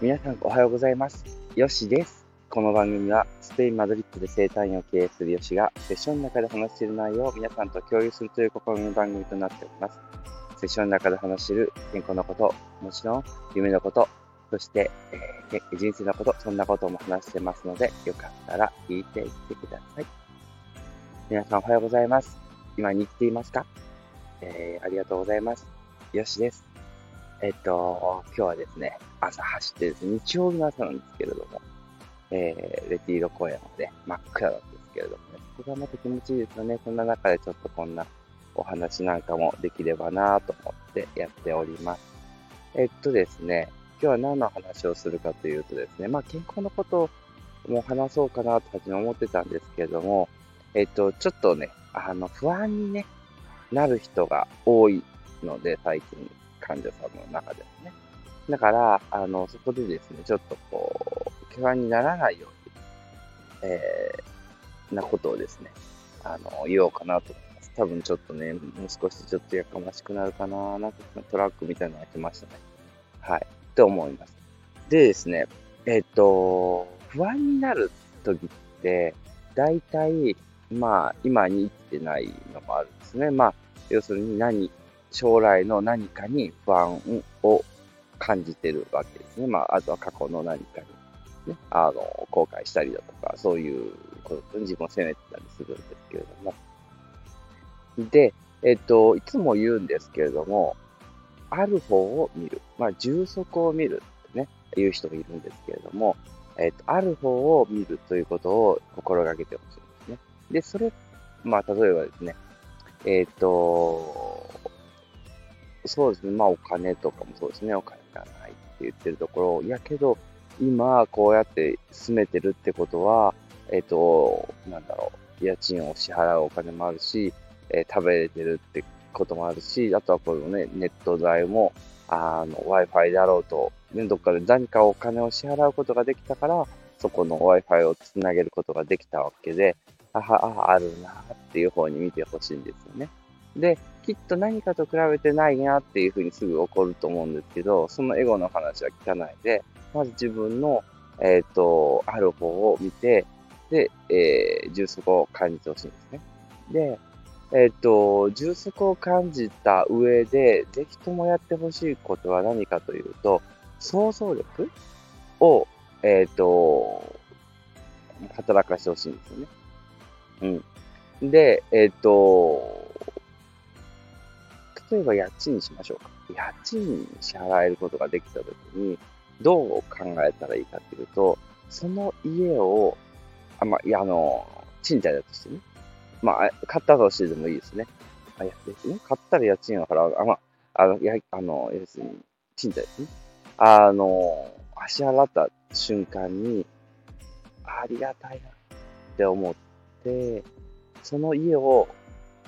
皆さんおはようございます。ヨシです。この番組はスペイン・マドリッドで生態院を経営するヨシがセッションの中で話している内容を皆さんと共有するという試みの番組となっております。セッションの中で話している健康のこと、もちろん夢のこと、そして、えー人生のこと、そんなことも話してますので、よかったら聞いていってください。皆さんおはようございます。今に生きていますか？えーありがとうございます。よしです。えっと、今日はですね、朝走ってですね、日曜日の朝なんですけれども、えーレティーロ公園まで真っ暗なんですけれどもね、ここがまた気持ちいいですよね。そんな中でちょっとこんなお話なんかもできればなと思ってやっております。えっとですね、今日は何の話をするかというとですね、まあ健康のことも話そうかなと初め思ってたんですけれども、えっと、ちょっとね、あの、不安にね、なる人が多いので、最近、患者さんの中でもね。だから、あの、そこでですね、ちょっとこう、不安にならないように、えー、なことをですね、あの、言おうかなと思います。多分ちょっとね、もう少しちょっとやかましくなるかな、なんかトラックみたいなのが来ましたね。はい。と思います。でですね、えっ、と、不安になる時って、大体、まあ、今に生きてないのもあるんですね。まあ、要するに何、将来の何かに不安を感じてるわけですね。まあ、あとは過去の何かに、ね、あの、後悔したりだとか、そういうことに自分を責めてたりするんですけれども。で、えっと、いつも言うんですけれども、ある方を見る。まあ、充足を見るってね、言う人もいるんですけれども、えっと、ある方を見るということを心がけてほしいんですね。で、それ、まあ、例えばですね、えっ、と、そうですね、まあ、お金とかもそうですね、お金がないって言ってるところ、いやけど、今、こうやって住めてるってことは、えっ、と、なんだろう、家賃を支払うお金もあるし、えー食べれてるってこともあるし、あとはこのね、ネット代も、あの、Wi-Fi だろうと、ね、どっかで何かお金を支払うことができたから、そこの Wi-Fi をつなげることができたわけで、あは、あ、あるなっていう方に見てほしいんですよね。で、きっと何かと比べてないなっていうふうにすぐ起こると思うんですけど、そのエゴの話は聞かないで、まず自分の、えっ、と、ある方を見て、で、えー、充足を感じてほしいんですね。で、えっ、と、充足を感じた上で、ぜひともやってほしいことは何かというと、想像力を、えっ、と、働かしてほしいんですよね。うん。で、えっ、と、例えば家賃にしましょうか。家賃支払えることができたときに、どう考えたらいいかっていうと、その家を、あ、まあ、いや、あの、賃貸だとしてね。まあ、買ったとしてでもいいですね。あ、いやですね。買ったら家賃を払う。あ、まあ、あの、や、あの、要するに、賃貸ですね。あの、支払った瞬間に、ありがたいなって思って、その家を、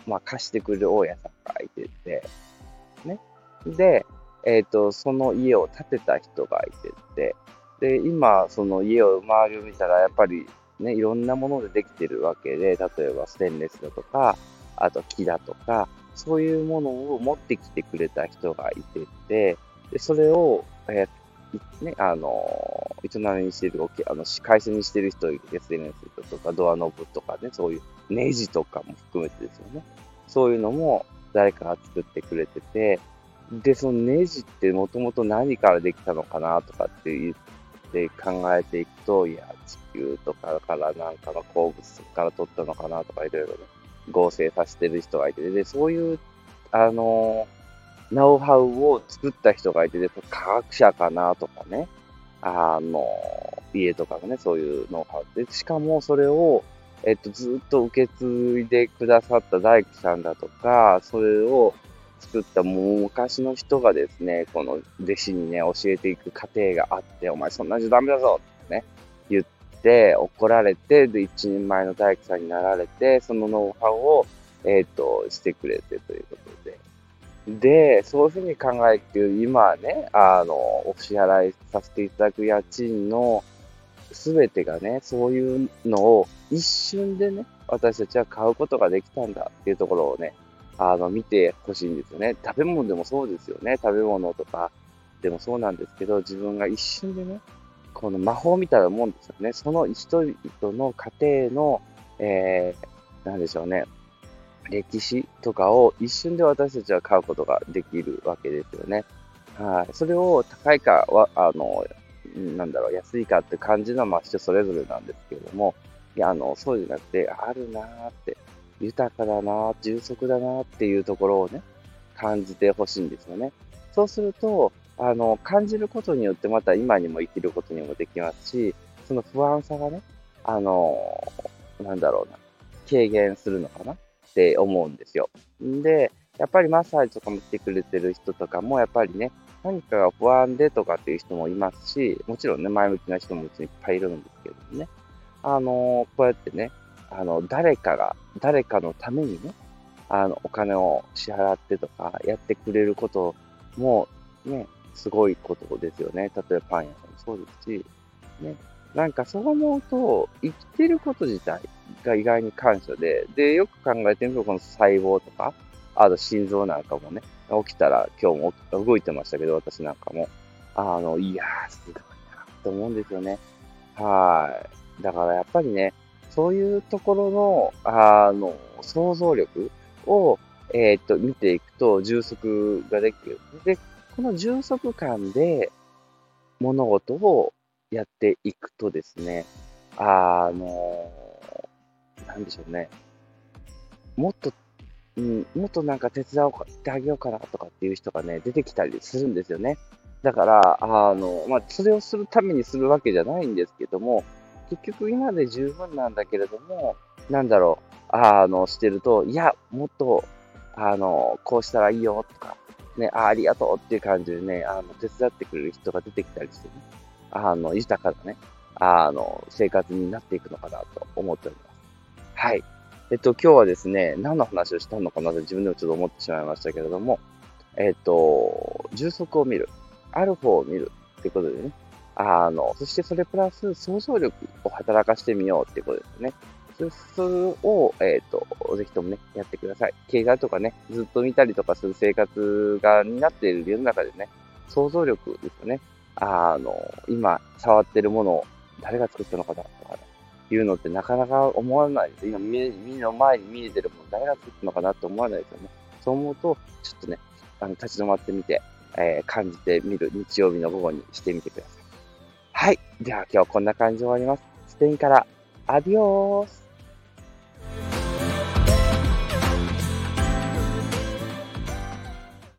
まあ、貸してくれる大家さんがいてて、ね。で、えっ、と、その家を建てた人がいてて、で、今、その家を周りを見たら、やっぱりね、いろんなものでできてるわけで、例えばステンレスだとか、あと木だとか、そういうものを持ってきてくれた人がいてて、で、それを、えーね、あの、営みにしてる、おけあの、会社にしてる人いて、ステンレスだとか、ドアノブとかね、そういうネジとかも含めてですよね。そういうのも誰かが作ってくれてて、で、そのネジってもともと何からできたのかなとかって言って考えていくと、いや、地球とかからなんかの鉱物から取ったのかなとかいろいろね、合成させてる人がいて、で、そういう、あのノウハウを作った人がいて、で科学者かなとかね、あの、家とかがね、そういうノウハウで、しかもそれを、えっと、ずっと受け継いでくださった大工さんだとか、それを作ったもう昔の人がですね、この弟子にね、教えていく過程があって、お前そんなんじゃダメだぞってね、言って、怒られて、で、一人前の大工さんになられて、そのノウハウを、えっ、と、してくれてということで。で、そういうふうに考えて、今ね、あの、お支払いさせていただく家賃のすべてがね、そういうのを一瞬でね、私たちは買うことができたんだっていうところをね、あの、見てほしいんですよね。食べ物でもそうですよね。食べ物とか、でもそうなんですけど、自分が一瞬でね、この魔法みたいなもんですよね。その人々の家庭の、えー、なんでしょうね、歴史とかを一瞬で私たちは買うことができるわけですよね。はい。それを高いかは、あの、なんだろう、安いかって感じのは、ま人それぞれなんですけれども、いや、あの、そうじゃなくて、あるなーって、豊かだなー、充足だなーっていうところをね、感じてほしいんですよね。そうすると、あの、感じることによってまた今にも生きることにもできますし、その不安さがね、あの、なんだろうな、軽減するのかなって思うんですよ。んで、やっぱりマッサージとかもしてくれてる人とかも、やっぱりね、何かが不安でとかっていう人もいますし、もちろんね、前向きな人もいっぱいいるんですけどね。あのこうやってね、あの、誰かが、誰かのためにね、あの、お金を支払ってとか、やってくれることも、ね、すごいことですよね。例えばパン屋さんもそうですし、ね。なんかそう思うと、生きてること自体が意外に感謝で、で、よく考えてみると、この細胞とか、あと心臓なんかもね、起きたら今日も動いてましたけど、私なんかも。あの、いやー、すごいなと思うんですよね。はい。だからやっぱりね、そういうところの、あの、想像力を、えー、っと、見ていくと充足ができる。で、この充足感で物事をやっていくとですね、あの、なんでしょうね。もっと、うん、もっとなんか手伝おうかってあげようかなとかっていう人がね、出てきたりするんですよね。だから、あの、まあ、それをするためにするわけじゃないんですけども、結局今で十分なんだけれども、なんだろう、あの、してると、いや、もっと、あの、こうしたらいいよとか、ね、あありがとうっていう感じでね、あの、手伝ってくれる人が出てきたりしてね、あの、豊かなね、あの、生活になっていくのかなと思っております。はい。えっと、今日はですね、何の話をしたのかなと自分でもちょっと思ってしまいましたけれども、えっと、重足を見る、アルファを見るってことでね、あの、そしてそれプラス想像力を働かしてみようっていうことですね。それを、えっ、ー、と、ぜひともね、やってください。経済とかね、ずっと見たりとかする生活が、になっている世の中でね、想像力ですよね。あの、今、触ってるものを誰が作ったのかなとか、ね、いうのってなかなか思わないです。今、目の前に見えてるもの誰が作ったのかなって思わないですよね。そう思うと、ちょっとね、あの、立ち止まってみて、えー、感じてみる日曜日の午後にしてみてください。はい。では今日こんな感じで終わります。スペインから、アディオース